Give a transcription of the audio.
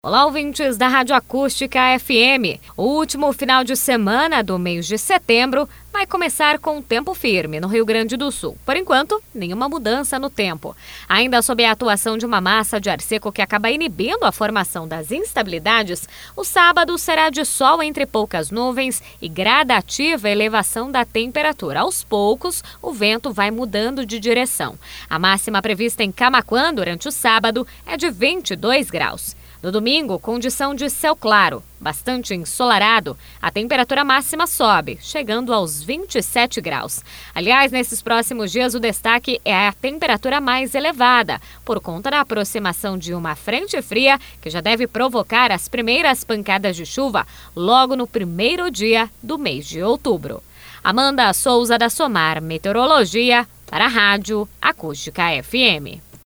Olá, ouvintes da Rádio Acústica FM. O último final de semana do mês de setembro vai começar com tempo firme no Rio Grande do Sul. Por enquanto, nenhuma mudança no tempo. Ainda sob a atuação de uma massa de ar seco que acaba inibindo a formação das instabilidades, o sábado será de sol entre poucas nuvens e gradativa elevação da temperatura. Aos poucos, o vento vai mudando de direção. A máxima prevista em Camaquã durante o sábado é de 22 graus. No domingo, condição de céu claro, bastante ensolarado. A temperatura máxima sobe, chegando aos 27 graus. Aliás, nesses próximos dias, o destaque é a temperatura mais elevada, por conta da aproximação de uma frente fria que já deve provocar as primeiras pancadas de chuva logo no primeiro dia do mês de outubro. Amanda Souza da Somar Meteorologia para a Rádio Acústica FM.